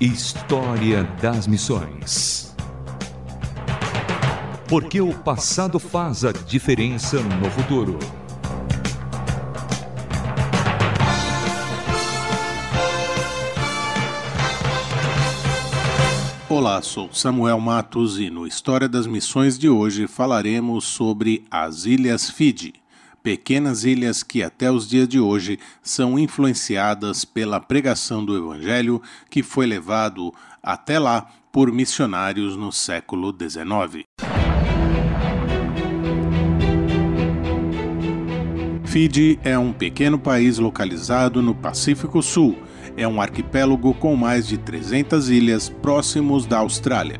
História das Missões. Porque o passado faz a diferença no futuro. Olá, sou Samuel Matos e no História das Missões de hoje falaremos sobre as Ilhas Fiji, pequenas ilhas que até os dias de hoje são influenciadas pela pregação do Evangelho que foi levado até lá por missionários no século XIX. Fiji é um pequeno país localizado no Pacífico Sul é um arquipélago com mais de 300 ilhas próximos da Austrália.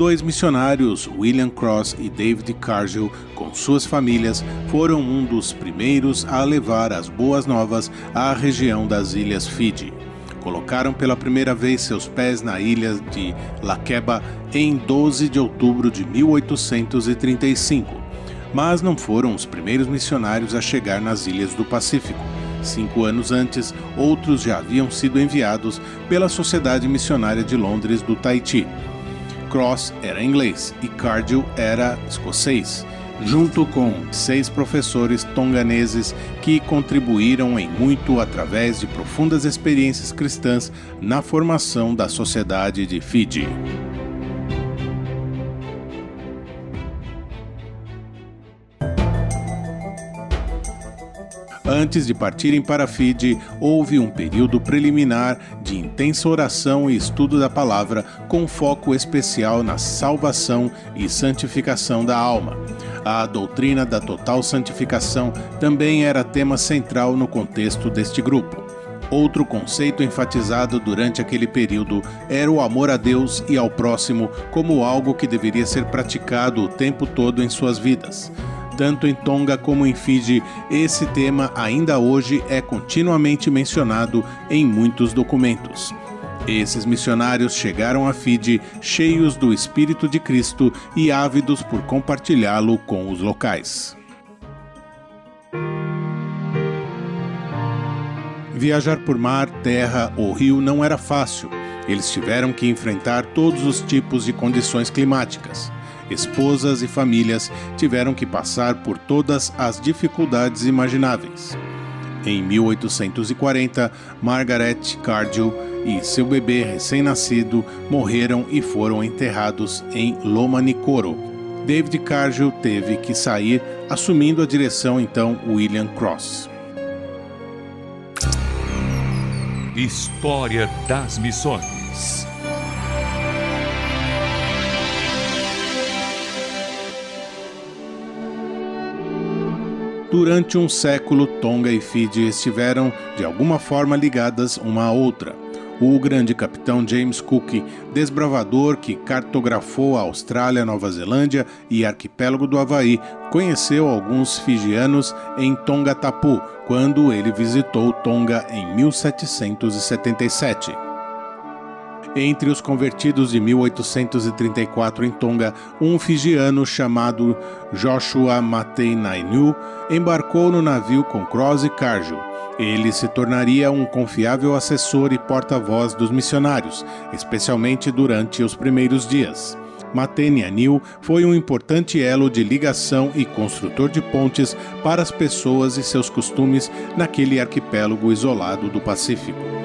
Dois missionários, William Cross e David Cargill, com suas famílias, foram um dos primeiros a levar as boas novas à região das Ilhas Fiji. Colocaram pela primeira vez seus pés na ilha de Lakeba em 12 de outubro de 1835, mas não foram os primeiros missionários a chegar nas ilhas do Pacífico. Cinco anos antes, outros já haviam sido enviados pela Sociedade Missionária de Londres do Tahiti. Cross era inglês e Cargill era escocês, junto com seis professores tonganeses que contribuíram em muito através de profundas experiências cristãs na formação da sociedade de Fiji. Antes de partirem para Fiji, houve um período preliminar de intensa oração e estudo da palavra, com foco especial na salvação e santificação da alma. A doutrina da total santificação também era tema central no contexto deste grupo. Outro conceito enfatizado durante aquele período era o amor a Deus e ao próximo como algo que deveria ser praticado o tempo todo em suas vidas tanto em Tonga como em Fiji, esse tema ainda hoje é continuamente mencionado em muitos documentos. Esses missionários chegaram a Fiji cheios do Espírito de Cristo e ávidos por compartilhá-lo com os locais. Viajar por mar, terra ou rio não era fácil. Eles tiveram que enfrentar todos os tipos de condições climáticas esposas e famílias tiveram que passar por todas as dificuldades imagináveis. Em 1840, Margaret Cargill e seu bebê recém-nascido morreram e foram enterrados em Loma Nicoro. David Cargill teve que sair, assumindo a direção então William Cross. História das Missões Durante um século, Tonga e Fiji estiveram de alguma forma ligadas uma à outra. O grande capitão James Cook, desbravador que cartografou a Austrália, Nova Zelândia e arquipélago do Havaí, conheceu alguns fijianos em Tongatapu quando ele visitou Tonga em 1777. Entre os convertidos de 1834 em Tonga, um fijiano chamado Joshua Matei Nainu embarcou no navio com Cross e Cargill. Ele se tornaria um confiável assessor e porta-voz dos missionários, especialmente durante os primeiros dias. Matei Anil foi um importante elo de ligação e construtor de pontes para as pessoas e seus costumes naquele arquipélago isolado do Pacífico.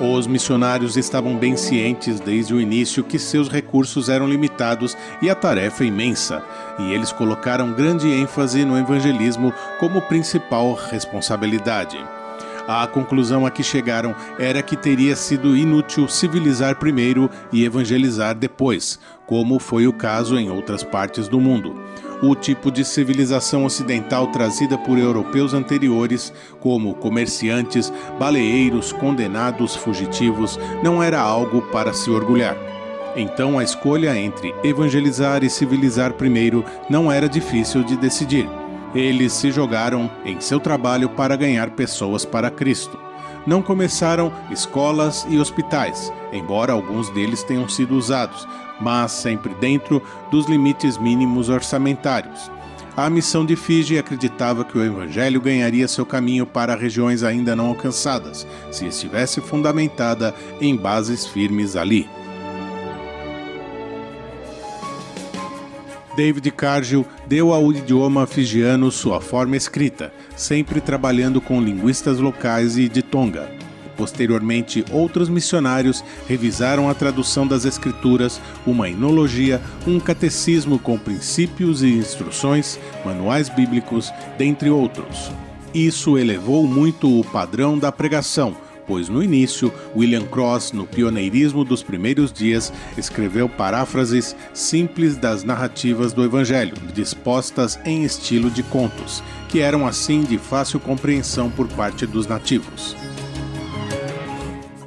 Os missionários estavam bem cientes desde o início que seus recursos eram limitados e a tarefa imensa, e eles colocaram grande ênfase no evangelismo como principal responsabilidade. A conclusão a que chegaram era que teria sido inútil civilizar primeiro e evangelizar depois, como foi o caso em outras partes do mundo o tipo de civilização ocidental trazida por europeus anteriores, como comerciantes, baleeiros, condenados fugitivos, não era algo para se orgulhar. Então a escolha entre evangelizar e civilizar primeiro não era difícil de decidir. Eles se jogaram em seu trabalho para ganhar pessoas para Cristo. Não começaram escolas e hospitais, embora alguns deles tenham sido usados, mas sempre dentro dos limites mínimos orçamentários. A missão de Fiji acreditava que o evangelho ganharia seu caminho para regiões ainda não alcançadas, se estivesse fundamentada em bases firmes ali. David Cargill deu ao idioma fijiano sua forma escrita, sempre trabalhando com linguistas locais e de Tonga. Posteriormente, outros missionários revisaram a tradução das Escrituras, uma enologia, um catecismo com princípios e instruções, manuais bíblicos, dentre outros. Isso elevou muito o padrão da pregação pois no início, William Cross, no pioneirismo dos primeiros dias, escreveu paráfrases simples das narrativas do Evangelho, dispostas em estilo de contos, que eram assim de fácil compreensão por parte dos nativos.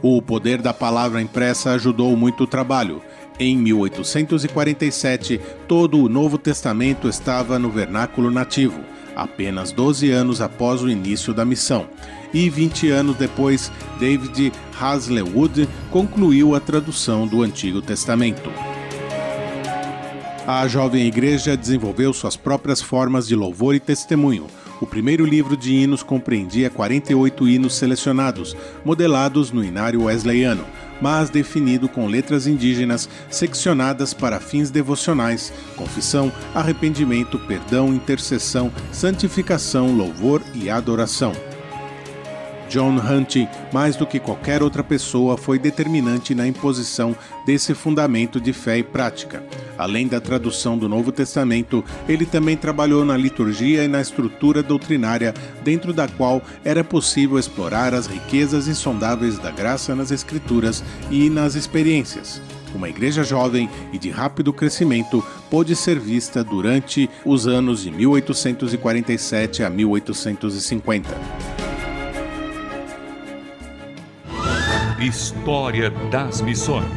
O poder da palavra impressa ajudou muito o trabalho. Em 1847, todo o Novo Testamento estava no vernáculo nativo, apenas 12 anos após o início da missão e 20 anos depois, David Haslewood concluiu a tradução do Antigo Testamento. A jovem igreja desenvolveu suas próprias formas de louvor e testemunho. O primeiro livro de hinos compreendia 48 hinos selecionados, modelados no inário wesleyano, mas definido com letras indígenas seccionadas para fins devocionais, confissão, arrependimento, perdão, intercessão, santificação, louvor e adoração. John Hunting, mais do que qualquer outra pessoa, foi determinante na imposição desse fundamento de fé e prática. Além da tradução do Novo Testamento, ele também trabalhou na liturgia e na estrutura doutrinária, dentro da qual era possível explorar as riquezas insondáveis da graça nas Escrituras e nas experiências. Uma igreja jovem e de rápido crescimento pôde ser vista durante os anos de 1847 a 1850. História das Missões.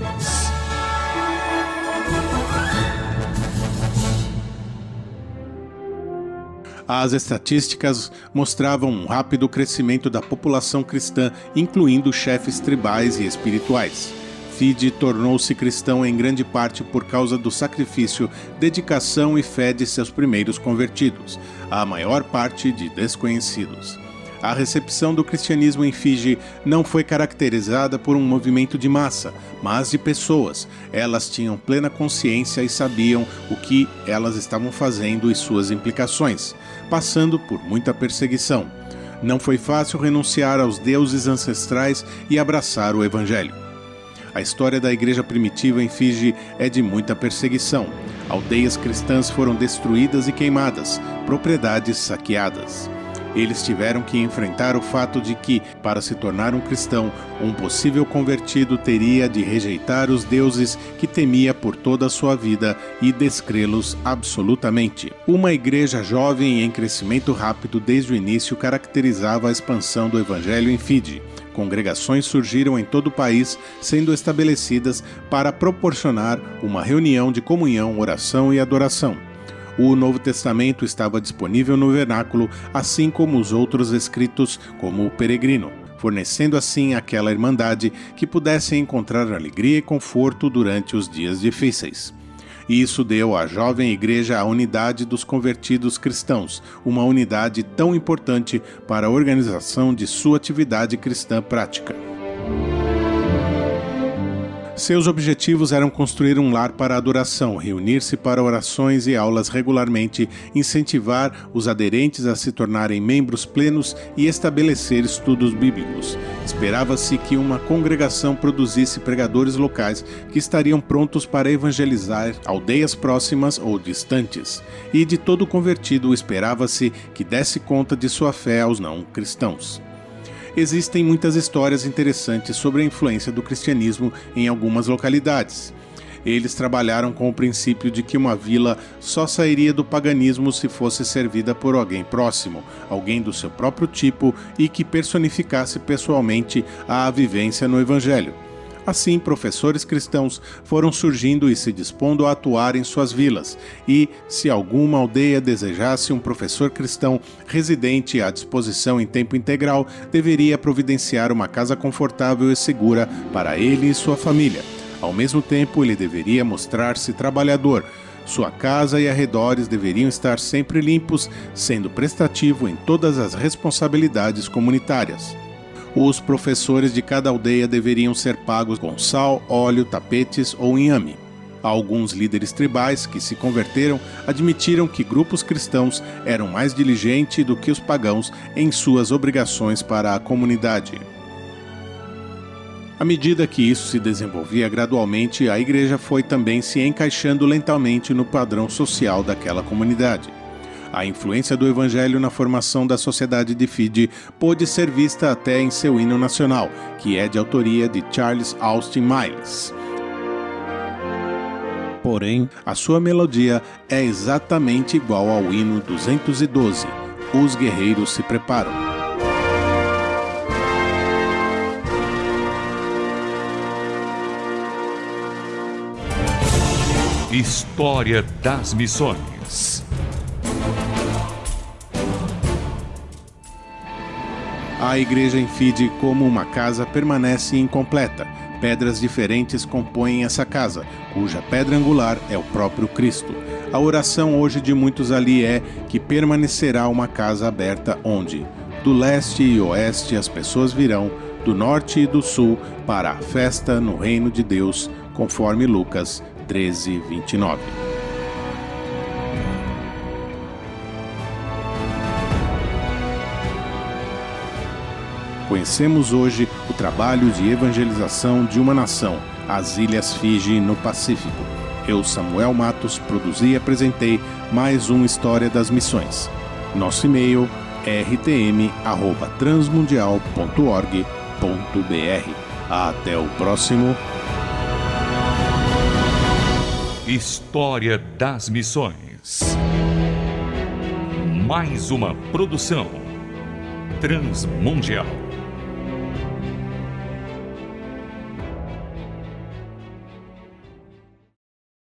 As estatísticas mostravam um rápido crescimento da população cristã, incluindo chefes tribais e espirituais. Fide tornou-se cristão em grande parte por causa do sacrifício, dedicação e fé de seus primeiros convertidos, a maior parte de desconhecidos. A recepção do cristianismo em Fiji não foi caracterizada por um movimento de massa, mas de pessoas. Elas tinham plena consciência e sabiam o que elas estavam fazendo e suas implicações, passando por muita perseguição. Não foi fácil renunciar aos deuses ancestrais e abraçar o evangelho. A história da igreja primitiva em Fiji é de muita perseguição. Aldeias cristãs foram destruídas e queimadas, propriedades saqueadas. Eles tiveram que enfrentar o fato de que, para se tornar um cristão, um possível convertido teria de rejeitar os deuses que temia por toda a sua vida e descrê-los absolutamente. Uma igreja jovem em crescimento rápido desde o início caracterizava a expansão do evangelho em Fiji congregações surgiram em todo o país, sendo estabelecidas para proporcionar uma reunião de comunhão, oração e adoração. O Novo Testamento estava disponível no vernáculo, assim como os outros escritos, como o Peregrino, fornecendo assim aquela irmandade que pudesse encontrar alegria e conforto durante os dias difíceis. E isso deu à jovem igreja a unidade dos convertidos cristãos, uma unidade tão importante para a organização de sua atividade cristã prática. Seus objetivos eram construir um lar para adoração, reunir-se para orações e aulas regularmente, incentivar os aderentes a se tornarem membros plenos e estabelecer estudos bíblicos. Esperava-se que uma congregação produzisse pregadores locais que estariam prontos para evangelizar aldeias próximas ou distantes. E de todo convertido esperava-se que desse conta de sua fé aos não cristãos existem muitas histórias interessantes sobre a influência do cristianismo em algumas localidades. Eles trabalharam com o princípio de que uma vila só sairia do paganismo se fosse servida por alguém próximo, alguém do seu próprio tipo e que personificasse pessoalmente a vivência no Evangelho. Assim, professores cristãos foram surgindo e se dispondo a atuar em suas vilas, e, se alguma aldeia desejasse um professor cristão residente à disposição em tempo integral, deveria providenciar uma casa confortável e segura para ele e sua família. Ao mesmo tempo, ele deveria mostrar-se trabalhador, Sua casa e arredores deveriam estar sempre limpos, sendo prestativo em todas as responsabilidades comunitárias. Os professores de cada aldeia deveriam ser pagos com sal, óleo, tapetes ou inhame. Alguns líderes tribais que se converteram admitiram que grupos cristãos eram mais diligentes do que os pagãos em suas obrigações para a comunidade. À medida que isso se desenvolvia gradualmente, a igreja foi também se encaixando lentamente no padrão social daquela comunidade. A influência do evangelho na formação da sociedade de Fiji pôde ser vista até em seu hino nacional, que é de autoria de Charles Austin Miles. Porém, a sua melodia é exatamente igual ao hino 212. Os guerreiros se preparam. História das Missões. A igreja em Fide, como uma casa, permanece incompleta. Pedras diferentes compõem essa casa, cuja pedra angular é o próprio Cristo. A oração hoje de muitos ali é que permanecerá uma casa aberta onde, do leste e oeste, as pessoas virão, do norte e do sul, para a festa no reino de Deus, conforme Lucas 13, 29. Conhecemos hoje o trabalho de evangelização de uma nação, as Ilhas Fiji, no Pacífico. Eu, Samuel Matos, produzi e apresentei mais um História das Missões. Nosso e-mail é rtm@transmundial.org.br. Até o próximo História das Missões. Mais uma produção transmundial.